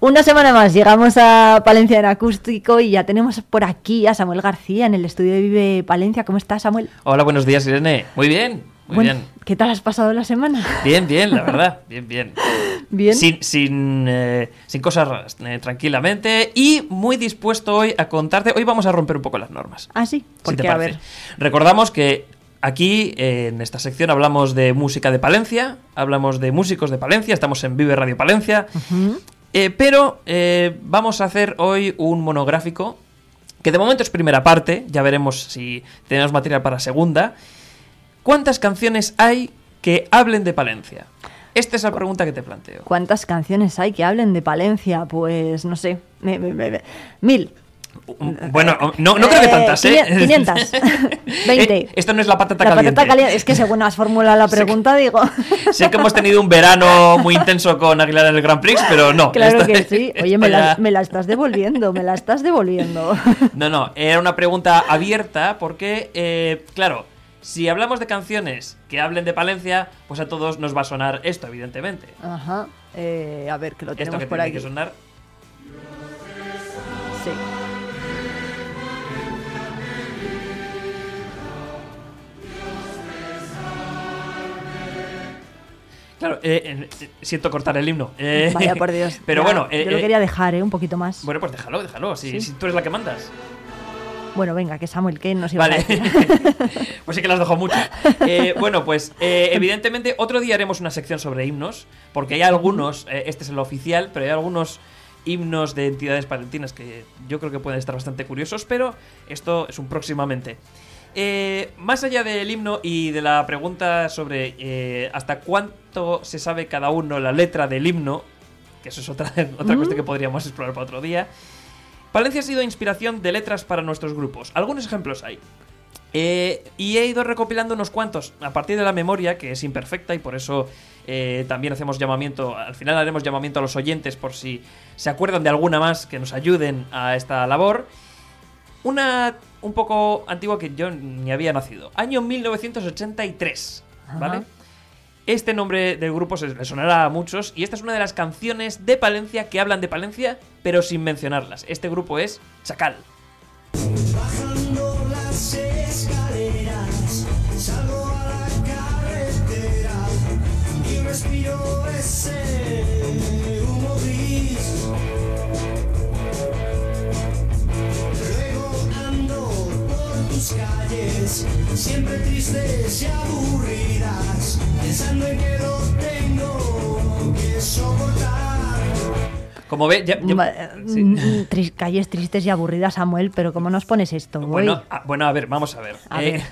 Una semana más llegamos a Palencia en acústico y ya tenemos por aquí a Samuel García en el estudio de Vive Palencia. ¿Cómo estás, Samuel? Hola, buenos días, Irene. Muy bien, muy Bueno, bien. ¿Qué tal has pasado la semana? Bien, bien, la verdad. Bien, bien. Bien. Sin, sin, eh, sin cosas raras, eh, tranquilamente. Y muy dispuesto hoy a contarte. Hoy vamos a romper un poco las normas. Ah, sí. si Porque, te a ver, Recordamos que aquí, eh, en esta sección, hablamos de música de Palencia. Hablamos de músicos de Palencia. Estamos en Vive Radio Palencia. ujú, Eh, pero eh, vamos a hacer hoy un monográfico que de momento es primera parte, ya veremos si tenemos material para segunda. ¿Cuántas canciones hay que hablen de Palencia? Esta es la pregunta que te planteo. ¿cuántas canciones hay que hablen de Palencia? Pues no sé, mil. Bueno, no, no creo que Eh, tantas, ¿eh? 500, 20. Eh, Esto no es la patata La caliente. patata caliente. Es que según has formulado la pregunta, digo. Sé que hemos tenido un verano muy intenso con Aguilar en el Grand Prix, pero no. Claro esta- que sí. Oye, me la, me la estás devolviendo, me la estás devolviendo. No, no, era una pregunta abierta porque, eh, claro, si hablamos de canciones que hablen de Palencia, pues a todos nos va a sonar esto, evidentemente. Ajá. Eh, a ver, que lo Esto tenemos que por tiene aquí. que sonar. Sí. Claro, eh, eh, siento cortar el himno. eh, Vaya por Dios. Pero Ya, bueno, eh, yo lo quería dejar, ¿eh? Un poquito más. bueno, pues déjalo, déjalo. Si, Sí. si tú eres la que mandas. Bueno, venga, que Samuel, ¿qué nos iba a Vale. decir? pues sí que las dejo mucho. Eh, bueno, pues eh, evidentemente otro día haremos una sección sobre himnos, porque hay algunos, eh, este es el oficial, pero hay algunos himnos de entidades palentinas que yo creo que pueden estar bastante curiosos, pero esto es un próximamente. Eh, más allá del himno y de la pregunta sobre eh, hasta cuánto se sabe cada uno la letra del himno, que eso es otra, otra cuestión que podríamos explorar para otro día, Palencia ha sido inspiración de letras para nuestros grupos. Algunos ejemplos hay. Eh, y he ido recopilando unos cuantos a partir de la memoria, que es imperfecta y por eso eh, también hacemos llamamiento, al final haremos llamamiento a los oyentes por si se acuerdan de alguna más que nos ayuden a esta labor. Una un poco antigua que yo ni había nacido. Año 1983, ¿vale? Este nombre del grupo se le sonará a muchos y esta es una de las canciones de Palencia que hablan de Palencia pero sin mencionarlas. Este grupo es Chacal. Bajando las escaleras, salgo a la carretera y respiro ese humo gris. Luego ando por tus calles, siempre tristes y aburridas, pensando en que lo tengo que soportar. Como ve, ya- ya- Ma- sí. mm, tris- calles tristes y aburridas, Samuel, pero ¿cómo nos pones esto? Bueno, Uy. a, bueno, a ver, vamos a ver. A Eh, ver.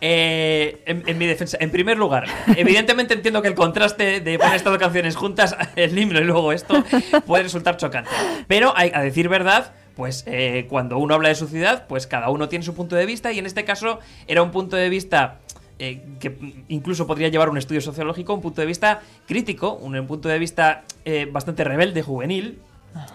eh, en, en mi defensa, en primer lugar, evidentemente entiendo que el contraste de poner estas dos canciones juntas, el himno y luego esto, puede resultar chocante. Pero hay, a decir verdad, pues eh, cuando uno habla de su ciudad, pues cada uno tiene su punto de vista y en este caso era un punto de vista eh, que incluso podría llevar un estudio sociológico, un punto de vista crítico, un, un punto de vista eh, bastante rebelde, juvenil,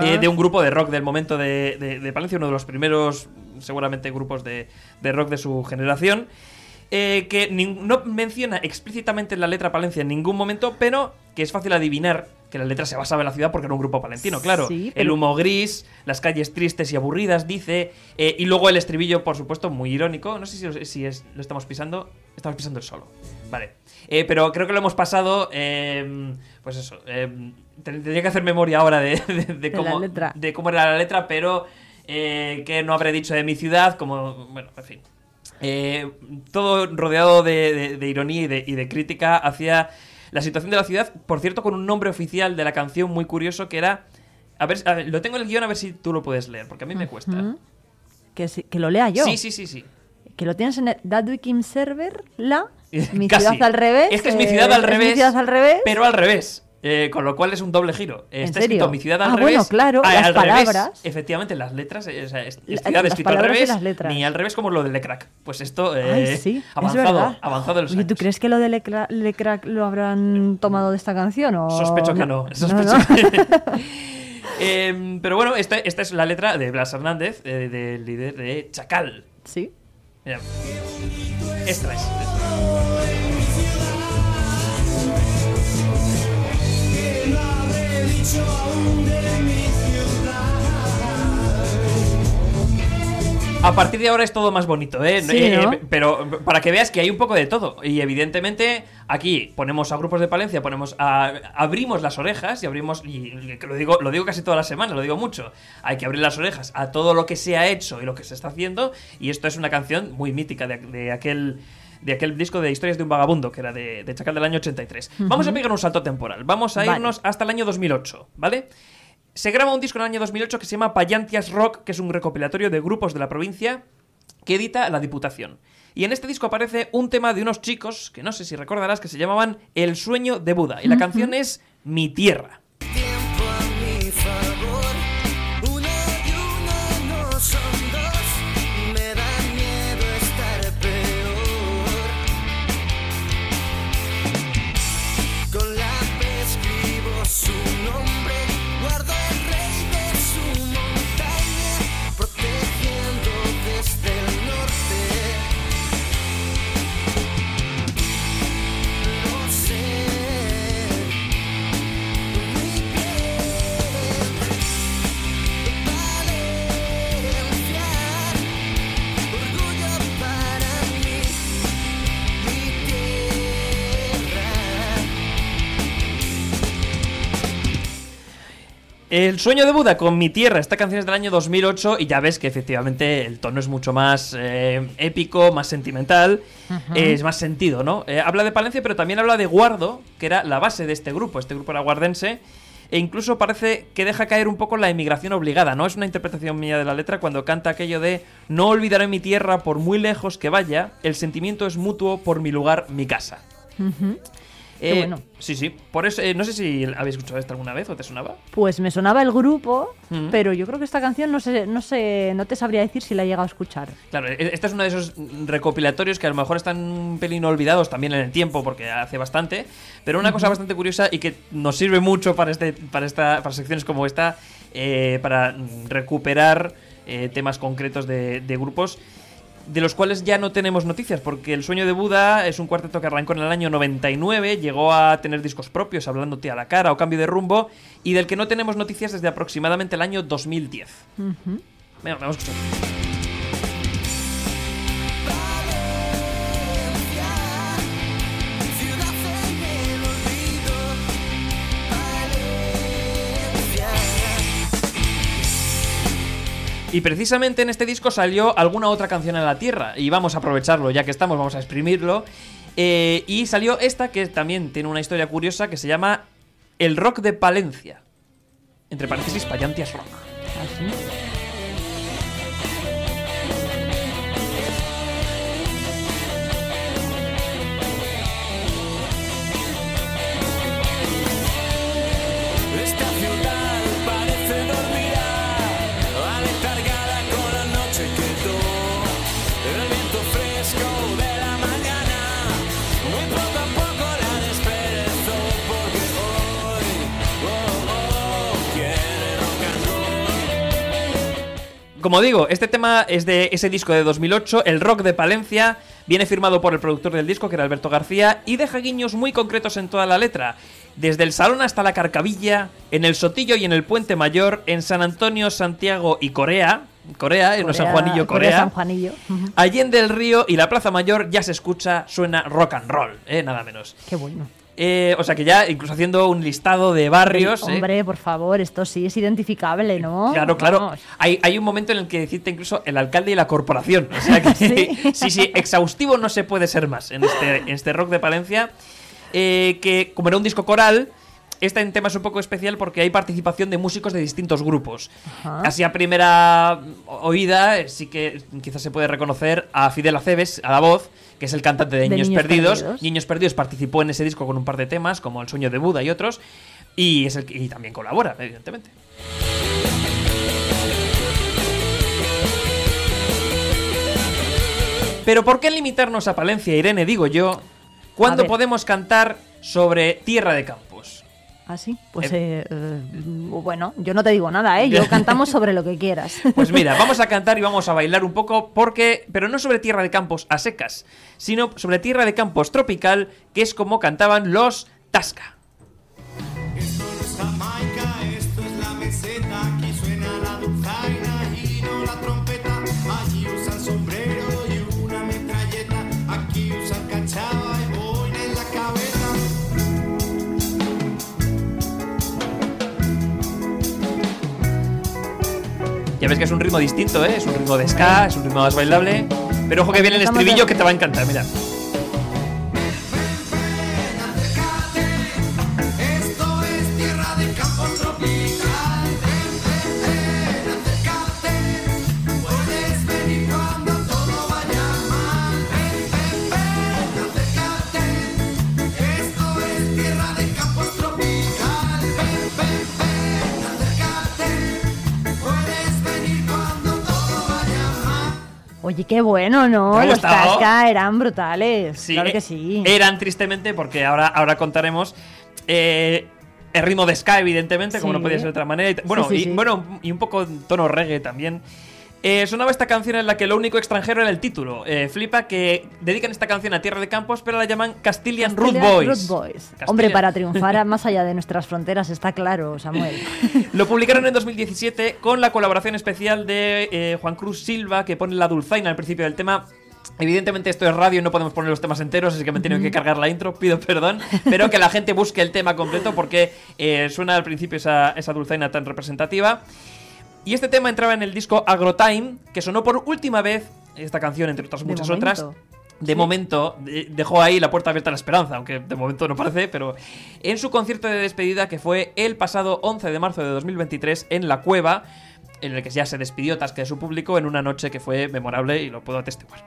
eh, de un grupo de rock del momento de, de- de Palencia, uno de los primeros, seguramente, grupos de, de rock de su generación, eh, que no menciona explícitamente en la letra Palencia en ningún momento, pero que es fácil adivinar que la letra se basaba en la ciudad porque era un grupo palentino, claro. Sí, El humo gris, las calles tristes y aburridas, dice, eh, y luego el estribillo, por supuesto, muy irónico. No sé si, si es- lo estamos pisando. Estamos pisando el solo. Vale. Eh, pero creo que lo hemos pasado. eh, pues eso. eh, ten- tendría que hacer memoria ahora de, de- de la cómo, de cómo era la letra, pero que no habré dicho de mi ciudad, como. Bueno, en fin. Todo rodeado de, ironía y de, y de crítica hacia la situación de la ciudad, por cierto, con un nombre oficial de la canción muy curioso que era. A ver, a ver, lo tengo en el guion, a ver si tú lo puedes leer, porque a mí me cuesta. Que, que lo lea yo. Sí, sí, sí, sí. Que lo tienes en el Dadwikim Server, la. Mi Casi. ciudad al revés. Es que es mi eh, ciudad al revés. mi ciudad al revés. Pero al revés. Eh, con lo cual es un doble giro. ¿En Está serio? escrito mi ciudad al Ah, revés. bueno, claro, ah, las al revés. palabras. Efectivamente, las letras. eh, es, es ciudad escrito al y revés. Ni al revés como lo de Lecrac. Pues esto. eh, Ay, sí, avanzado, avanzado los Oye, ¿tú crees que lo de Lecra- Lecrac lo habrán tomado de esta canción? O... Sospecho que no. Sospecho no. que- Em, pero bueno, esta, esta es la letra de Blas Hernández, eh, del líder de Chacal. Sí. Mira. Esta es. A partir de ahora es todo más bonito, ¿eh? Sí, Eh, ¿no? eh, Pero para que veas que hay un poco de todo. Y evidentemente aquí ponemos a grupos de Palencia, ponemos a, abrimos las orejas y abrimos, y lo digo, lo digo casi toda la semana, lo digo mucho. Hay que abrir las orejas a todo lo que se ha hecho y lo que se está haciendo. Y esto es una canción muy mítica de, de aquel de aquel disco de Historias de un Vagabundo, que era de, de Chacal del año 83. Vamos a pegar un salto temporal. Vamos a Vale. irnos hasta el año 2008, ¿vale? Se graba un disco en el año 2008 que se llama Payantias Rock, que es un recopilatorio de grupos de la provincia que edita la Diputación. Y en este disco aparece un tema de unos chicos, que no sé si recordarás, que se llamaban El sueño de Buda. Y la canción es Mi tierra. El sueño de Buda con Mi tierra. Esta canción es del año 2008 y ya ves que efectivamente el tono es mucho más eh, épico, más sentimental, es más sentido, ¿no? Eh, habla de Palencia, pero también habla de Guardo, que era la base de este grupo. Este grupo era guardense. E incluso parece que deja caer un poco la emigración obligada, ¿no? Es una interpretación mía de la letra cuando canta aquello de No olvidaré mi tierra por muy lejos que vaya, el sentimiento es mutuo por mi lugar, mi casa. Qué Eh, bueno. Sí, sí. Por eso, eh, no sé si habéis escuchado esto alguna vez o te sonaba. Pues me sonaba el grupo, Mm. pero yo creo que esta canción no sé, no sé, no te sabría decir si la he llegado a escuchar. Claro, e- este es uno de esos recopilatorios que a lo mejor están un pelín olvidados también en el tiempo, porque hace bastante. Pero una cosa bastante curiosa y que nos sirve mucho para, este, para, esta, para secciones como esta, eh, para recuperar eh, temas concretos de, de grupos de los cuales ya no tenemos noticias, porque El Sueño de Buda es un cuarteto que arrancó en el año 99, llegó a tener discos propios, hablándote a la cara o cambio de rumbo, y del que no tenemos noticias desde aproximadamente el año 2010. Ujú. Venga, vamos a escuchar. Y precisamente en este disco salió alguna otra canción en la tierra. Y vamos a aprovecharlo, ya que estamos, vamos a exprimirlo. Eh, y salió esta que también tiene una historia curiosa que se llama El Rock de Palencia. Entre paréntesis, Payantias Rock. Así. Como digo, este tema es de ese disco de 2008, El Rock de Palencia. Viene firmado por el productor del disco, que era Alberto García, y deja guiños muy concretos en toda la letra. Desde el Salón hasta la Carcavilla, en el Sotillo y en el Puente Mayor, en San Antonio, Santiago y Corea. Corea, en San Juanillo, Corea. San Juanillo. Allende el río y la Plaza Mayor ya se escucha, suena rock and roll, eh, nada menos. Qué bueno. Eh, o sea que ya, incluso haciendo un listado de barrios. eh, Hombre, por favor, esto sí es identificable, ¿no? Claro, claro. Hay, hay un momento en el que decirte incluso el alcalde y la corporación. O sea que Sí. sí, sí, exhaustivo no se puede ser más en este, en este rock de Palencia. eh, que como era un disco coral, este tema es un poco especial porque hay participación de músicos de distintos grupos. Ajá. Así a primera oída, eh, sí que quizás se puede reconocer a Fidel Aceves, a la voz, que es el cantante de, De Niños, Niños Perdidos. Perdidos. Niños Perdidos participó en ese disco con un par de temas, como El sueño de Buda y otros. Y, es el, y también colabora, evidentemente. Pero ¿por qué limitarnos a Palencia, Irene, digo yo, cuando podemos cantar sobre Tierra de Campos? ¿Ah, sí? Pues, Eh. eh, eh, bueno, yo no te digo nada, ¿eh? Yo cantamos sobre lo que quieras. Pues mira, vamos a cantar y vamos a bailar un poco porque, pero no sobre Tierra de Campos a secas, sino sobre Tierra de Campos tropical, que es como cantaban los Tasca. Ves que es un ritmo distinto, ¿eh? Es un ritmo de ska, es un ritmo más bailable. Pero ojo que viene el estribillo que te va a encantar, mira. Oye, qué bueno, ¿no? ¿Te ha Los? Tasca eran brutales. Sí, claro eh, que sí. Eran tristemente, porque ahora, ahora contaremos. eh, el ritmo de ska, evidentemente, como no podía ser de otra manera. y Bueno, Sí, sí, y, bueno, y un poco en tono reggae también. Eh, sonaba esta canción en la que lo único extranjero era el título. Eh, flipa que dedican esta canción a Tierra de Campos, pero la llaman Castilian, Root Castilian Boys. Root Boys. Hombre, para triunfar más allá de nuestras fronteras está claro, Samuel. Lo publicaron en 2017 con la colaboración especial de eh, Juan Cruz Silva, que pone la dulzaina al principio del tema. Evidentemente esto es radio y no podemos poner los temas enteros, así que me he tenido que cargar la intro, pido perdón, pero que la gente busque el tema completo porque eh, suena al principio esa, esa dulzaina tan representativa. Y este tema entraba en el disco Agrotime, que sonó por última vez, esta canción entre otras muchas otras, de Sí. momento, de- dejó ahí la puerta abierta a la esperanza, aunque de momento no parece, pero en su concierto de despedida que fue el pasado 11 de marzo de 2023 en La Cueva, en el que ya se despidió Tasca de su público en una noche que fue memorable y lo puedo atestiguar.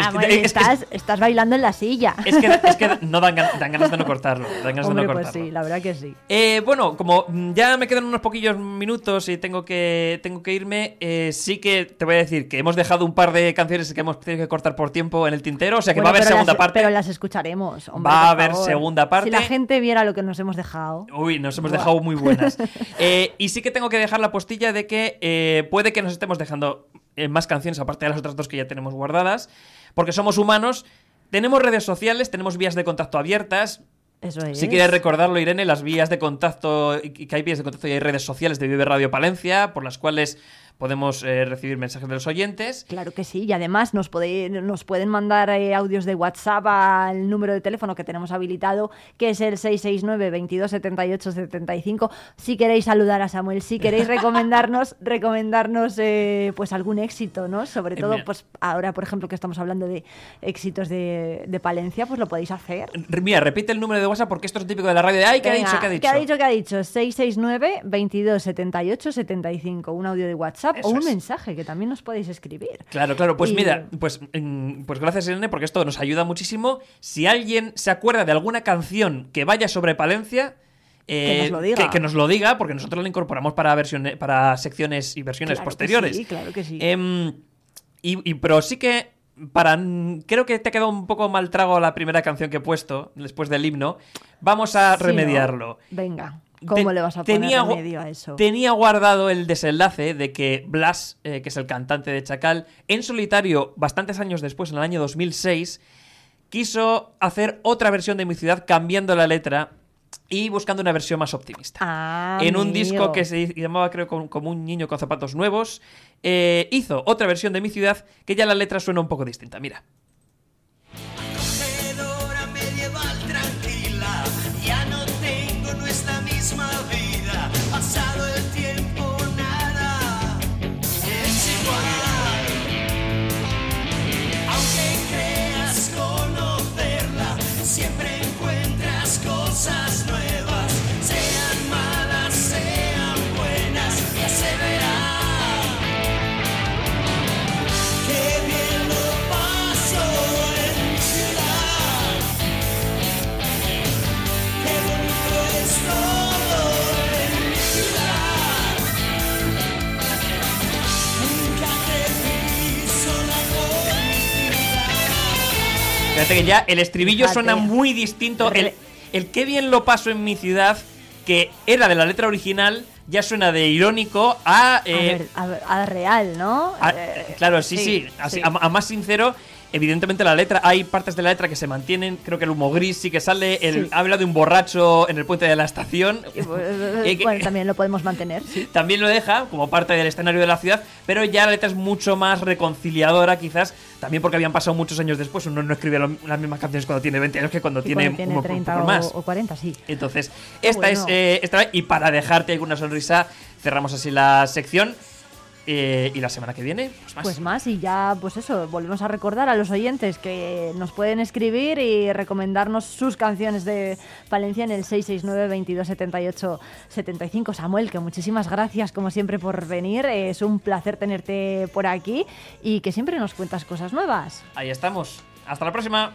Es, Samuel, que- es que- estás, estás bailando en la silla. es que, no dan, gan- dan ganas de no cortarlo. Dan ganas Hombre, de no pues sí, la verdad que sí. Eh, bueno, como ya me quedan unos poquillos minutos y tengo que, tengo que irme, eh, sí que te voy a decir que hemos dejado un par de canciones que hemos tenido que cortar por tiempo en el tintero, o sea que va a haber segunda las- parte. Pero las escucharemos. hombre, Va a haber favor. segunda parte. Si la gente viera lo que nos hemos dejado. Uy, nos hemos dejado muy buenas. Eh, y sí que tengo que dejar la postilla de que puede que nos estemos dejando eh, más canciones, aparte de las otras dos que ya tenemos guardadas, porque somos humanos, tenemos redes sociales, tenemos vías de contacto abiertas. Eso es. Si quieres recordarlo, Irene, las vías de contacto, y que hay vías de contacto y hay redes sociales de Vive Radio Palencia, por las cuales podemos eh, recibir mensajes de los oyentes. Claro que sí, y además nos, puede- nos pueden mandar eh, audios de WhatsApp al número de teléfono que tenemos habilitado, que es el 669 22 78 75. Si queréis saludar a Samuel, si queréis recomendarnos, recomendarnos eh, pues algún éxito, ¿no? Sobre todo, pues ahora, por ejemplo, que estamos hablando de éxitos de, de Palencia, pues lo podéis hacer. Mira, repite el número de WhatsApp porque esto es típico de la radio de ¡ay, qué ha dicho, qué ha dicho! ¿Qué ha dicho? ¿Qué ha dicho? 669 22 78 75. Un audio de WhatsApp Eso o un es. mensaje que también nos podéis escribir. Claro, claro, pues Y- mira, pues, mm, pues gracias Irene, porque esto nos ayuda muchísimo. Si alguien se acuerda de alguna canción que vaya sobre Palencia, eh, Que nos lo diga. Que, que nos lo diga, porque nosotros la incorporamos para versiones, para secciones y versiones Claro que posteriores. sí, claro que sí. Em, y, y- pero sí que para creo que te ha quedado un poco mal trago la primera canción que he puesto después del himno. Vamos a Sí, ¿no? remediarlo. Venga, ¿cómo Te- le vas a poner tenía remedio a eso? Tenía guardado el desenlace de que Blas, eh, que es el cantante de Chacal, en solitario, bastantes años después, en el año 2006, quiso hacer otra versión de Mi Ciudad cambiando la letra y buscando una versión más optimista. Ah, en un disco que se llamaba, creo, como, como un niño con zapatos nuevos, eh, hizo otra versión de Mi Ciudad que ya la letra suena un poco distinta. Mira. Fíjate que ya el estribillo Fíjate. suena muy distinto. El, el qué bien lo paso en mi ciudad, que era de la letra original, ya suena de irónico a... A, eh, ver, a, ver, a real, ¿no? a- Eh, claro, sí, sí. así, A, a más sincero, evidentemente la letra, hay partes de la letra que se mantienen, creo que el humo gris sí que sale, el, Sí. habla de un borracho en el puente de la estación. y, eh, bueno, también lo podemos mantener, sí. también lo deja como parte del escenario de la ciudad, pero ya la letra es mucho más reconciliadora, quizás, también porque habían pasado muchos años después. Uno no escribe lo- las mismas canciones cuando tiene 20 años que cuando tiene, cuando tiene un- un 30 poco o, más. o 40, sí. Entonces, esta es bueno. eh, esta vez, y para dejarte ahí con una sonrisa, cerramos así la sección. Eh, y la semana que viene, pues más. Pues más, y ya, pues eso, volvemos a recordar a los oyentes que nos pueden escribir y recomendarnos sus canciones de Valencia en el 669 22 78 75. Samuel, que muchísimas gracias como siempre por venir. Es un placer tenerte por aquí y que siempre nos cuentas cosas nuevas. Ahí estamos. Hasta la próxima.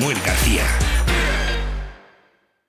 Samuel García.